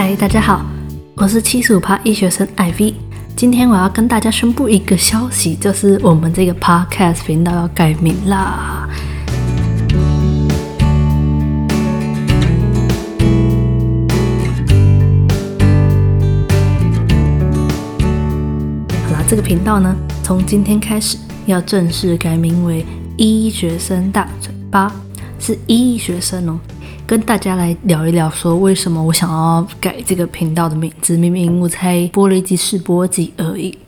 嗨，大家好，我是七十五趴医学生 IV。今天我要跟大家宣布一个消息，就是我们这个 Podcast 频道要改名啦。好啦，这个频道呢，从今天开始要正式改名为医学生大嘴巴，是医学生哦。跟大家来聊一聊，说为什么我想要改这个频道的名字？明明我才播了一集试播集而已。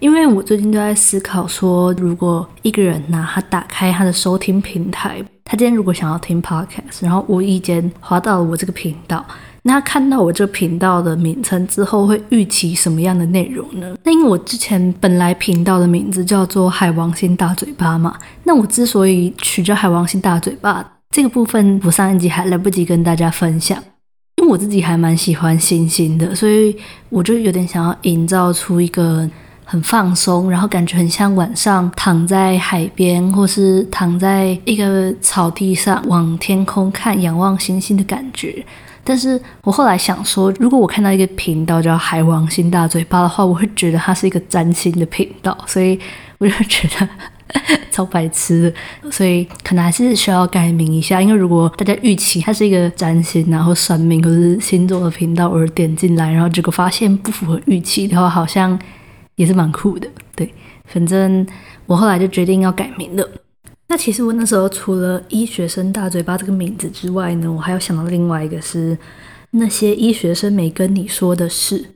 因为我最近都在思考，说如果一个人呢，他打开他的收听平台，他今天如果想要听 podcast，然后无意间滑到了我这个频道，那他看到我这个频道的名称之后，会预期什么样的内容呢？那因为我之前本来频道的名字叫做海王星大嘴巴嘛，那我之所以取叫海王星大嘴巴。这个部分我上一集还来不及跟大家分享，因为我自己还蛮喜欢星星的，所以我就有点想要营造出一个很放松，然后感觉很像晚上躺在海边，或是躺在一个草地上往天空看，仰望星星的感觉。但是我后来想说，如果我看到一个频道叫“海王星大嘴巴”的话，我会觉得它是一个占星的频道，所以我就觉得。超白痴的，所以可能还是需要改名一下。因为如果大家预期它是一个占星然后算命或是星座的频道而点进来，然后结果发现不符合预期的话，好像也是蛮酷的。对，反正我后来就决定要改名了。那其实我那时候除了医学生大嘴巴这个名字之外呢，我还有想到另外一个是那些医学生没跟你说的事。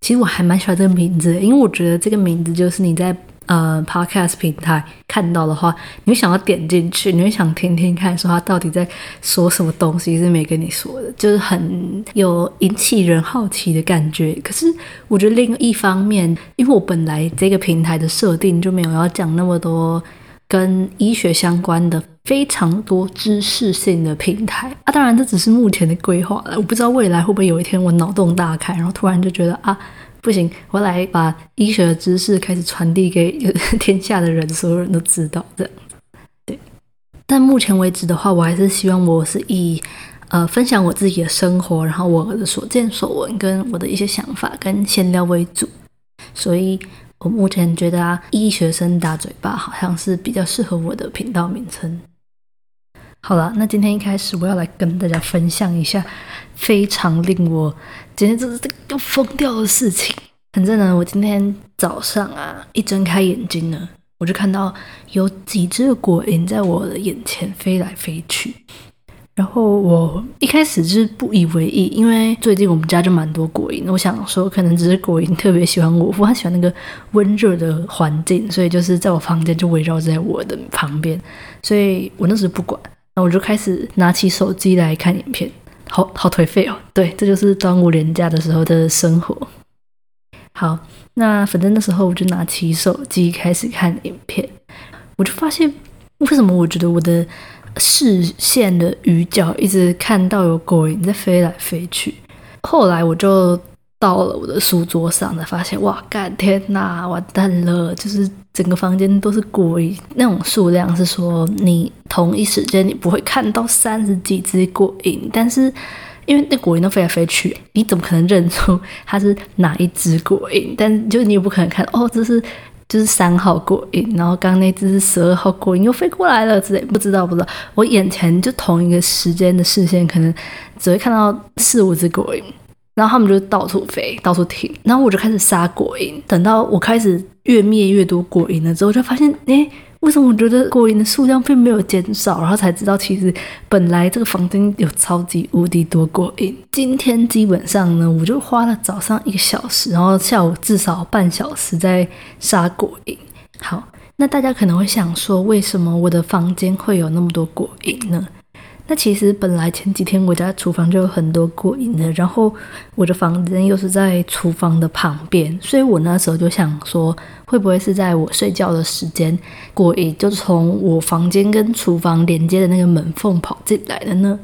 其实我还蛮喜欢这个名字，因为我觉得这个名字就是你在。呃，Podcast 平台看到的话，你会想要点进去，你会想听听看，说他到底在说什么东西是没跟你说的，就是很有引起人好奇的感觉。可是我觉得另一方面，因为我本来这个平台的设定就没有要讲那么多跟医学相关的非常多知识性的平台啊，当然这只是目前的规划了，我不知道未来会不会有一天我脑洞大开，然后突然就觉得啊。不行，我来把医学的知识开始传递给 天下的人，所有人都知道这样子。对，但目前为止的话，我还是希望我是以呃分享我自己的生活，然后我的所见所闻跟我的一些想法跟闲聊为主。所以我目前觉得啊，医学生大嘴巴好像是比较适合我的频道名称。好了，那今天一开始我要来跟大家分享一下非常令我简直就是要疯掉的事情。反正呢，我今天早上啊一睁开眼睛呢，我就看到有几只果蝇在我的眼前飞来飞去。然后我一开始是不以为意，因为最近我们家就蛮多果蝇，我想说可能只是果蝇特别喜欢我，它喜欢那个温热的环境，所以就是在我房间就围绕在我的旁边，所以我那时不管。我就开始拿起手机来看影片，好好颓废哦。对，这就是端午连假的时候的生活。好，那反正那时候我就拿起手机开始看影片，我就发现为什么我觉得我的视线的余角一直看到有狗影在飞来飞去。后来我就。到了我的书桌上，才发现哇，干天哪，完蛋了！就是整个房间都是鬼，那种数量是说你同一时间你不会看到三十几只鬼影，但是因为那鬼影都飞来飞去，你怎么可能认出它是哪一只鬼影？但就你也不可能看哦，这是就是三号鬼影，然后刚那只是十二号鬼影又飞过来了之类，不知道不知道。我眼前就同一个时间的视线，可能只会看到四五只鬼影。然后他们就到处飞，到处停。然后我就开始杀果蝇。等到我开始越灭越多果蝇了之后，就发现，哎，为什么我觉得果蝇的数量并没有减少？然后才知道，其实本来这个房间有超级无敌多果蝇。今天基本上呢，我就花了早上一个小时，然后下午至少半小时在杀果蝇。好，那大家可能会想说，为什么我的房间会有那么多果蝇呢？那其实本来前几天我家厨房就有很多果蝇的，然后我的房间又是在厨房的旁边，所以我那时候就想说，会不会是在我睡觉的时间，鬼就从我房间跟厨房连接的那个门缝跑进来了呢？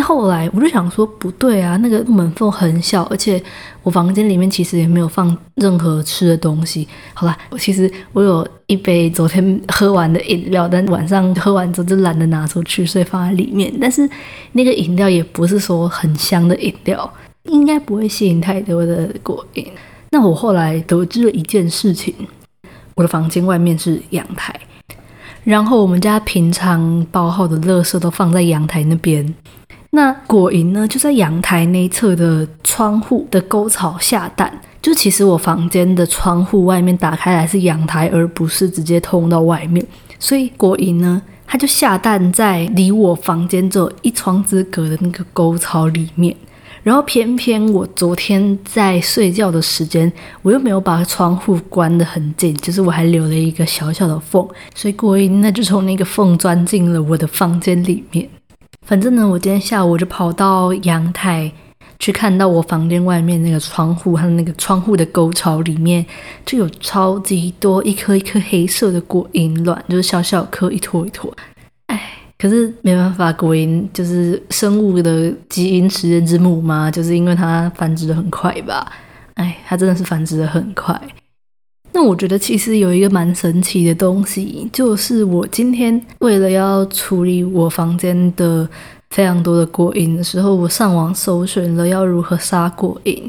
后来我就想说，不对啊，那个门缝很小，而且我房间里面其实也没有放任何吃的东西。好啦，我其实我有一杯昨天喝完的饮料，但晚上喝完之后就懒得拿出去，所以放在里面。但是那个饮料也不是说很香的饮料。应该不会吸引太多的果蝇。那我后来得知了一件事情，我的房间外面是阳台，然后我们家平常包好的垃圾都放在阳台那边。那果蝇呢，就在阳台内侧的窗户的沟槽下蛋。就其实我房间的窗户外面打开来是阳台，而不是直接通到外面。所以果蝇呢，它就下蛋在离我房间只有一窗之隔的那个沟槽里面。然后偏偏我昨天在睡觉的时间，我又没有把窗户关得很紧，就是我还留了一个小小的缝，所以果蝇那就从那个缝钻进了我的房间里面。反正呢，我今天下午我就跑到阳台。去看到我房间外面那个窗户，它的那个窗户的沟槽里面就有超级多一颗一颗黑色的果蝇卵，就是小小颗一坨一坨。哎，可是没办法，果蝇就是生物的基因实验之母嘛，就是因为它繁殖的很快吧。哎，它真的是繁殖的很快。那我觉得其实有一个蛮神奇的东西，就是我今天为了要处理我房间的。非常多的果蝇的时候，我上网搜寻了要如何杀果蝇。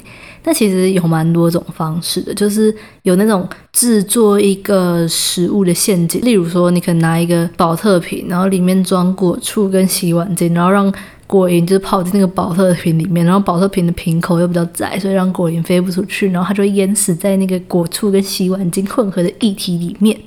那其实有蛮多种方式的，就是有那种制作一个食物的陷阱，例如说，你可能拿一个保特瓶，然后里面装果醋跟洗碗巾，然后让果蝇就是泡进那个保特瓶里面，然后保特瓶的瓶口又比较窄，所以让果蝇飞不出去，然后它就淹死在那个果醋跟洗碗精混合的液体里面。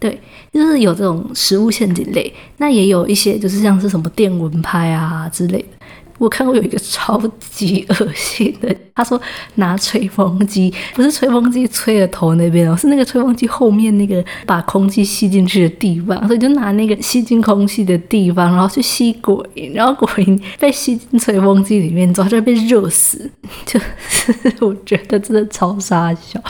对，就是有这种食物陷阱类，那也有一些就是像是什么电蚊拍啊之类的。我看过有一个超级恶心的，他说拿吹风机，不是吹风机吹的头那边哦，是那个吹风机后面那个把空气吸进去的地方，所以就拿那个吸进空气的地方，然后去吸鬼，然后鬼被吸进吹风机里面之后就被热死，就是我觉得真的超傻笑，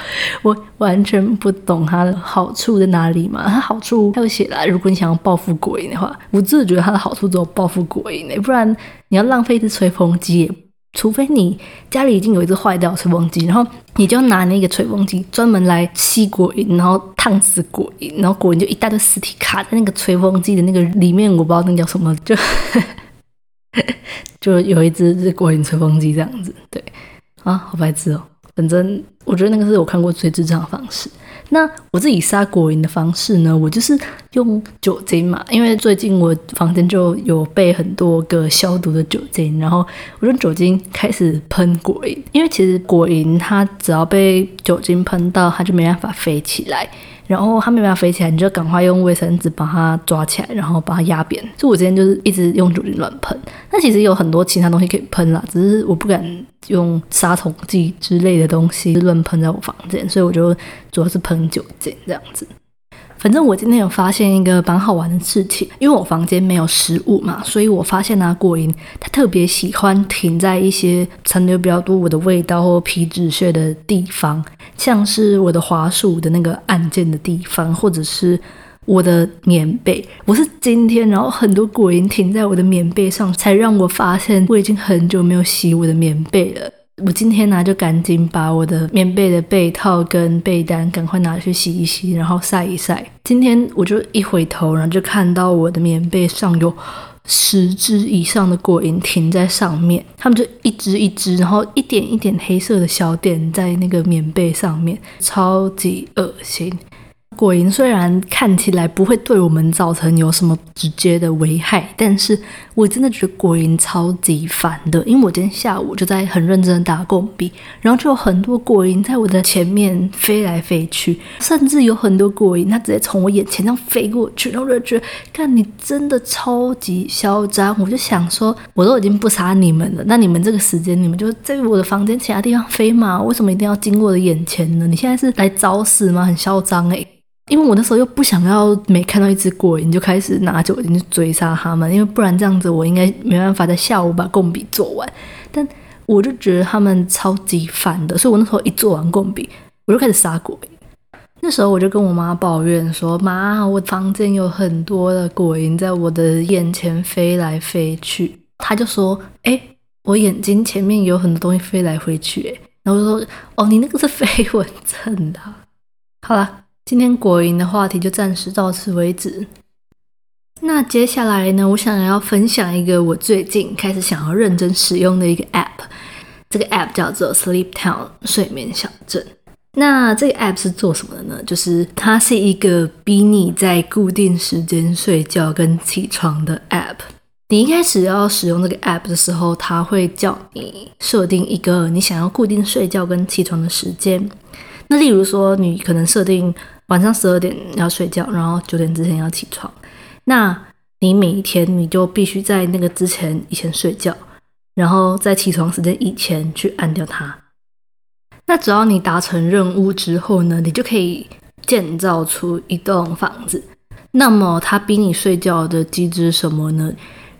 我完全不懂它的好处在哪里嘛？它好处它有写了，如果你想要报复鬼的话，我真的觉得它的好处只有报复鬼，不然。你要浪费一只吹风机，除非你家里已经有一只坏掉的吹风机，然后你就拿那个吹风机专门来吸果蝇，然后烫死果蝇，然后果蝇就一大堆尸体卡在那个吹风机的那个里面，我不知道那叫什么，就 就有一只是果蝇吹风机这样子，对啊，好白痴哦，反正我觉得那个是我看过最智障的方式。那我自己杀果蝇的方式呢？我就是用酒精嘛，因为最近我房间就有备很多个消毒的酒精，然后我用酒精开始喷果蝇，因为其实果蝇它只要被酒精喷到，它就没办法飞起来。然后它没办法飞起来，你就赶快用卫生纸把它抓起来，然后把它压扁。就我之前就是一直用酒精乱喷。那其实有很多其他东西可以喷啦，只是我不敢用杀虫剂之类的东西乱喷在我房间，所以我就主要是喷酒精这样子。反正我今天有发现一个蛮好玩的事情，因为我房间没有食物嘛，所以我发现啊，果蝇它特别喜欢停在一些残留比较多我的味道或皮脂屑的地方，像是我的滑鼠的那个按键的地方，或者是我的棉被。我是今天，然后很多果蝇停在我的棉被上，才让我发现我已经很久没有洗我的棉被了。我今天呢，就赶紧把我的棉被的被套跟被单赶快拿去洗一洗，然后晒一晒。今天我就一回头，然后就看到我的棉被上有十只以上的果蝇停在上面，它们就一只一只，然后一点一点黑色的小点在那个棉被上面，超级恶心。果蝇虽然看起来不会对我们造成有什么直接的危害，但是我真的觉得果蝇超级烦的。因为我今天下午就在很认真的打工笔，然后就有很多果蝇在我的前面飞来飞去，甚至有很多果蝇它直接从我眼前这样飞过去，然后我就觉得，看你真的超级嚣张。我就想说，我都已经不杀你们了，那你们这个时间你们就在我的房间其他地方飞嘛？为什么一定要经过我的眼前呢？你现在是来找死吗？很嚣张诶。因为我那时候又不想要每看到一只鬼，你就开始拿酒精去追杀它们，因为不然这样子我应该没办法在下午把贡笔做完。但我就觉得他们超级烦的，所以我那时候一做完贡笔，我就开始杀鬼。那时候我就跟我妈抱怨说：“妈，我房间有很多的鬼在我的眼前飞来飞去。”她就说：“哎，我眼睛前面有很多东西飞来飞去。”哎，然后我说：“哦，你那个是飞蚊症的。”好了。今天果蝇的话题就暂时到此为止。那接下来呢，我想要分享一个我最近开始想要认真使用的一个 App。这个 app 叫做 Sleep Town 睡眠小镇。那这个 app 是做什么的呢？就是它是一个逼你在固定时间睡觉跟起床的 app。你一开始要使用这个 app 的时候，它会叫你设定一个你想要固定睡觉跟起床的时间。那例如说，你可能设定晚上十二点要睡觉，然后九点之前要起床。那你每一天你就必须在那个之前以前睡觉，然后在起床时间以前去按掉它。那只要你达成任务之后呢，你就可以建造出一栋房子。那么它逼你睡觉的机制是什么呢？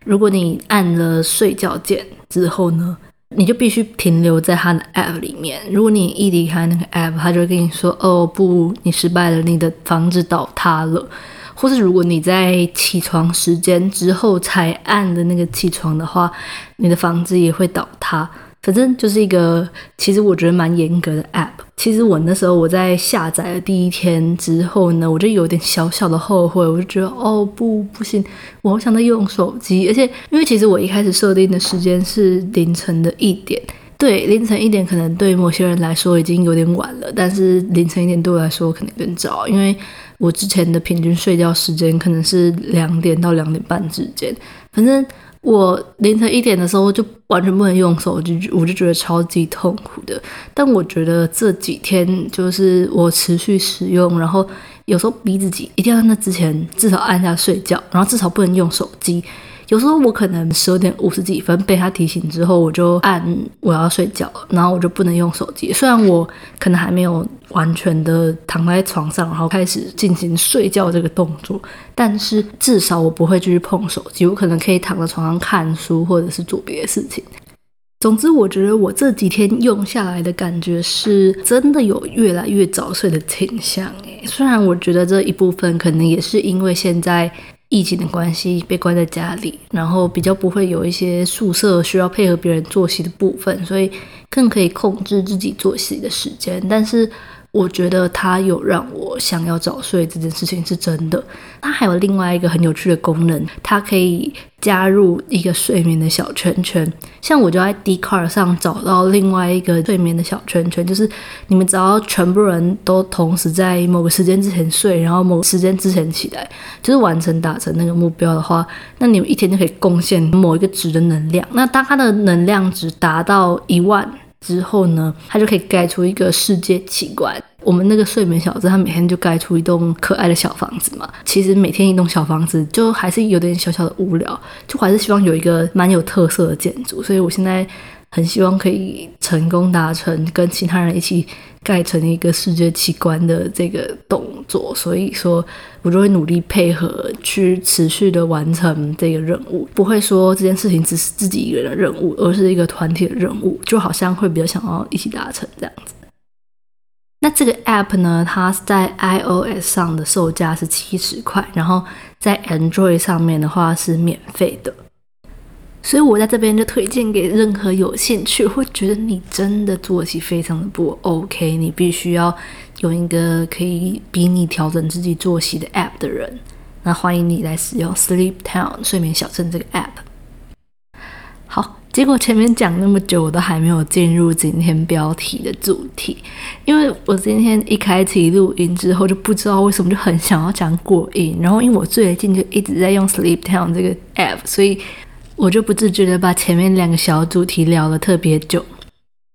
如果你按了睡觉键之后呢，你就必须停留在他的 app 里面。如果你一离开那个 app，他就会跟你说：“哦不，你失败了，你的房子倒塌了。”或是如果你在起床时间之后才按的那个起床的话，你的房子也会倒塌。反正就是一个，其实我觉得蛮严格的 app。其实我那时候我在下载了第一天之后呢，我就有点小小的后悔，我就觉得哦不不行，我好想再用手机。而且因为其实我一开始设定的时间是凌晨的一点，对，凌晨一点可能对某些人来说已经有点晚了，但是凌晨一点对我来说可能有点早，因为我之前的平均睡觉时间可能是两点到两点半之间，反正。我凌晨一点的时候就完全不能用手机，我就觉得超级痛苦的。但我觉得这几天就是我持续使用，然后有时候逼自己一定要在那之前至少按下睡觉，然后至少不能用手机。有时候我可能十二点五十几分被他提醒之后，我就按我要睡觉，然后我就不能用手机。虽然我可能还没有完全的躺在床上，然后开始进行睡觉这个动作，但是至少我不会继续碰手机，我可能可以躺在床上看书或者是做别的事情。总之，我觉得我这几天用下来的感觉是真的有越来越早睡的倾向。虽然我觉得这一部分可能也是因为现在。疫情的关系被关在家里，然后比较不会有一些宿舍需要配合别人作息的部分，所以更可以控制自己作息的时间。但是。我觉得它有让我想要早睡这件事情是真的。它还有另外一个很有趣的功能，它可以加入一个睡眠的小圈圈。像我就在 d c a r 上找到另外一个睡眠的小圈圈，就是你们只要全部人都同时在某个时间之前睡，然后某个时间之前起来，就是完成达成那个目标的话，那你们一天就可以贡献某一个值的能量。那当它的能量值达到一万。之后呢，他就可以盖出一个世界奇观。我们那个睡眠小子，他每天就盖出一栋可爱的小房子嘛。其实每天一栋小房子，就还是有点小小的无聊，就还是希望有一个蛮有特色的建筑。所以我现在。很希望可以成功达成跟其他人一起盖成一个世界奇观的这个动作，所以说我就会努力配合去持续的完成这个任务，不会说这件事情只是自己一个人的任务，而是一个团体的任务，就好像会比较想要一起达成这样子。那这个 app 呢，它在 iOS 上的售价是七十块，然后在 Android 上面的话是免费的。所以我在这边就推荐给任何有兴趣，或觉得你真的作息非常的不 OK，你必须要有一个可以逼你调整自己作息的 App 的人，那欢迎你来使用 Sleep Town 睡眠小镇这个 App。好，结果前面讲那么久，我都还没有进入今天标题的主题，因为我今天一开启录音之后，就不知道为什么就很想要讲过瘾，然后因为我最近就一直在用 Sleep Town 这个 App，所以。我就不自觉的把前面两个小主题聊了特别久。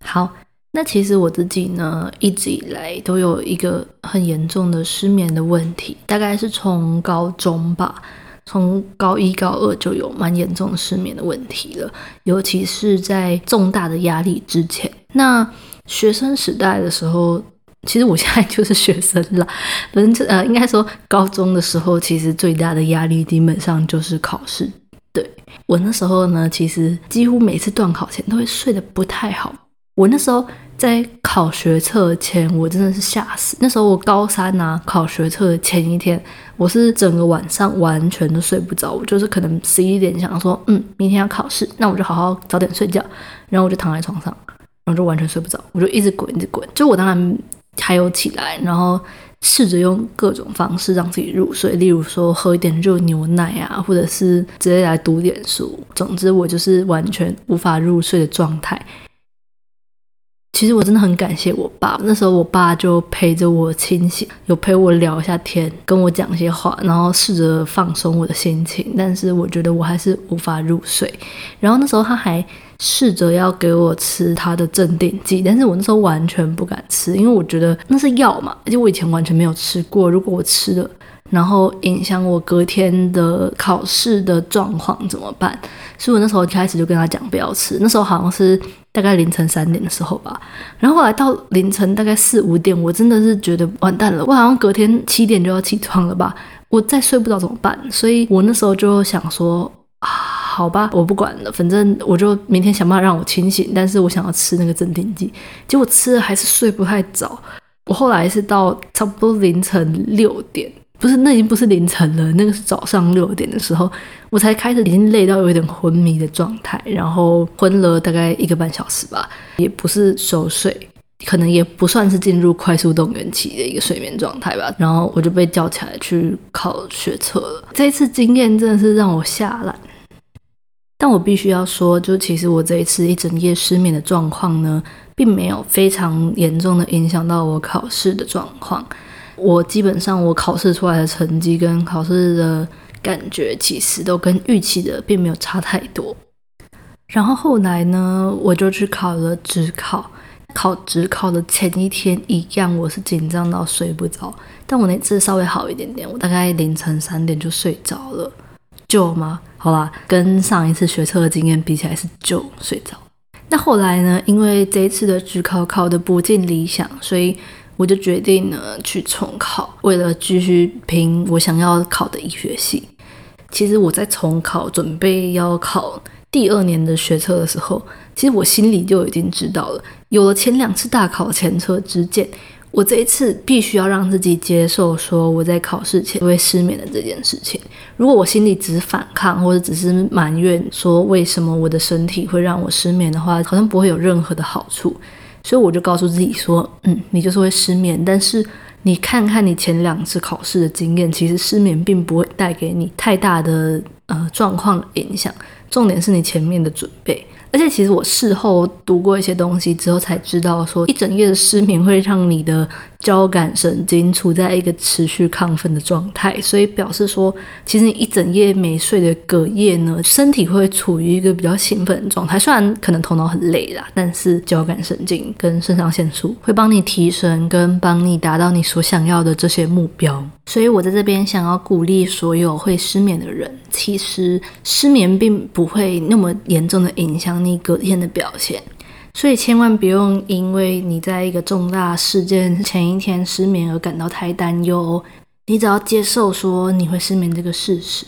好，那其实我自己呢，一直以来都有一个很严重的失眠的问题，大概是从高中吧，从高一高二就有蛮严重的失眠的问题了，尤其是在重大的压力之前。那学生时代的时候，其实我现在就是学生了，反正呃，应该说高中的时候，其实最大的压力基本上就是考试。我那时候呢，其实几乎每次断考前都会睡得不太好。我那时候在考学测前，我真的是吓死。那时候我高三拿考学测前一天，我是整个晚上完全都睡不着。我就是可能十一点想说，嗯，明天要考试，那我就好好早点睡觉。然后我就躺在床上，然后就完全睡不着，我就一直滚，一直滚。就我当然还有起来，然后。试着用各种方式让自己入睡，例如说喝一点热牛奶啊，或者是直接来读点书。总之，我就是完全无法入睡的状态。其实我真的很感谢我爸，那时候我爸就陪着我清醒，有陪我聊一下天，跟我讲一些话，然后试着放松我的心情。但是我觉得我还是无法入睡。然后那时候他还试着要给我吃他的镇定剂，但是我那时候完全不敢吃，因为我觉得那是药嘛，而且我以前完全没有吃过。如果我吃了，然后影响我隔天的考试的状况怎么办？所以我那时候一开始就跟他讲不要吃。那时候好像是大概凌晨三点的时候吧。然后后来到凌晨大概四五点，我真的是觉得完蛋了，我好像隔天七点就要起床了吧？我再睡不着怎么办？所以我那时候就想说啊，好吧，我不管了，反正我就明天想办法让我清醒。但是我想要吃那个镇定剂，结果吃了还是睡不太着。我后来是到差不多凌晨六点。不是，那已经不是凌晨了，那个是早上六点的时候，我才开始已经累到有点昏迷的状态，然后昏了大概一个半小时吧，也不是熟睡，可能也不算是进入快速动员期的一个睡眠状态吧，然后我就被叫起来去考学测了。这次经验真的是让我吓烂，但我必须要说，就其实我这一次一整夜失眠的状况呢，并没有非常严重的影响到我考试的状况。我基本上，我考试出来的成绩跟考试的感觉，其实都跟预期的并没有差太多。然后后来呢，我就去考了职考。考职考的前一天一样，我是紧张到睡不着。但我那次稍微好一点点，我大概凌晨三点就睡着了。就吗？好吧，跟上一次学车的经验比起来是就睡着。那后来呢？因为这一次的职考考的不尽理想，所以。我就决定呢去重考，为了继续拼我想要考的医学系。其实我在重考准备要考第二年的学车的时候，其实我心里就已经知道了。有了前两次大考前车之鉴，我这一次必须要让自己接受说我在考试前会失眠的这件事情。如果我心里只反抗或者只是埋怨说为什么我的身体会让我失眠的话，好像不会有任何的好处。所以我就告诉自己说，嗯，你就是会失眠，但是你看看你前两次考试的经验，其实失眠并不会带给你太大的呃状况影响，重点是你前面的准备。而且其实我事后读过一些东西之后才知道，说一整夜的失眠会让你的交感神经处在一个持续亢奋的状态，所以表示说，其实你一整夜没睡的隔夜呢，身体会处于一个比较兴奋的状态。虽然可能头脑很累啦，但是交感神经跟肾上腺素会帮你提神，跟帮你达到你所想要的这些目标。所以我在这边想要鼓励所有会失眠的人，其实失眠并不会那么严重的影响你隔天的表现，所以千万不用因为你在一个重大事件前一天失眠而感到太担忧。你只要接受说你会失眠这个事实，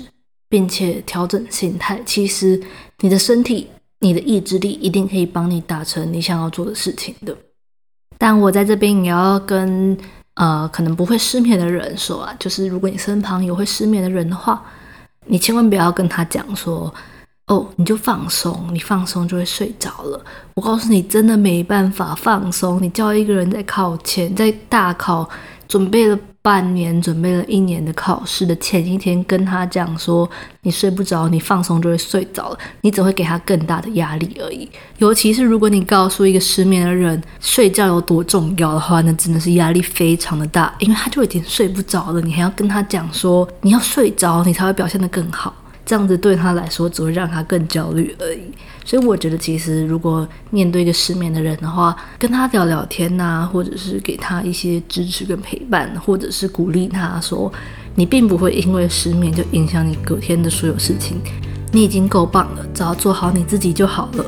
并且调整心态，其实你的身体、你的意志力一定可以帮你达成你想要做的事情的。但我在这边也要跟。呃，可能不会失眠的人说啊，就是如果你身旁有会失眠的人的话，你千万不要跟他讲说，哦，你就放松，你放松就会睡着了。我告诉你，真的没办法放松。你叫一个人在考前，在大考准备了。半年准备了一年的考试的前一天，跟他讲说你睡不着，你放松就会睡着了，你只会给他更大的压力而已。尤其是如果你告诉一个失眠的人睡觉有多重要的话，那真的是压力非常的大，因为他就已经睡不着了，你还要跟他讲说你要睡着，你才会表现得更好。这样子对他来说只会让他更焦虑而已，所以我觉得其实如果面对一个失眠的人的话，跟他聊聊天呐，或者是给他一些支持跟陪伴，或者是鼓励他说，你并不会因为失眠就影响你隔天的所有事情，你已经够棒了，只要做好你自己就好了。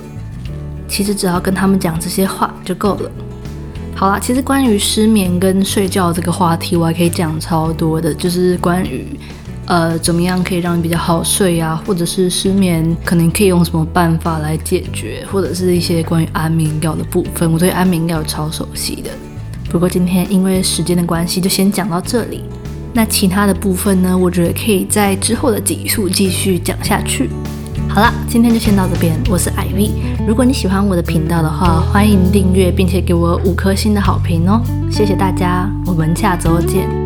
其实只要跟他们讲这些话就够了。好啦，其实关于失眠跟睡觉这个话题，我还可以讲超多的，就是关于。呃，怎么样可以让你比较好睡呀？或者是失眠，可能可以用什么办法来解决？或者是一些关于安眠药的部分，我对安眠药超熟悉的。不过今天因为时间的关系，就先讲到这里。那其他的部分呢？我觉得可以在之后的集数继续讲下去。好了，今天就先到这边。我是 IV，如果你喜欢我的频道的话，欢迎订阅，并且给我五颗星的好评哦。谢谢大家，我们下周见。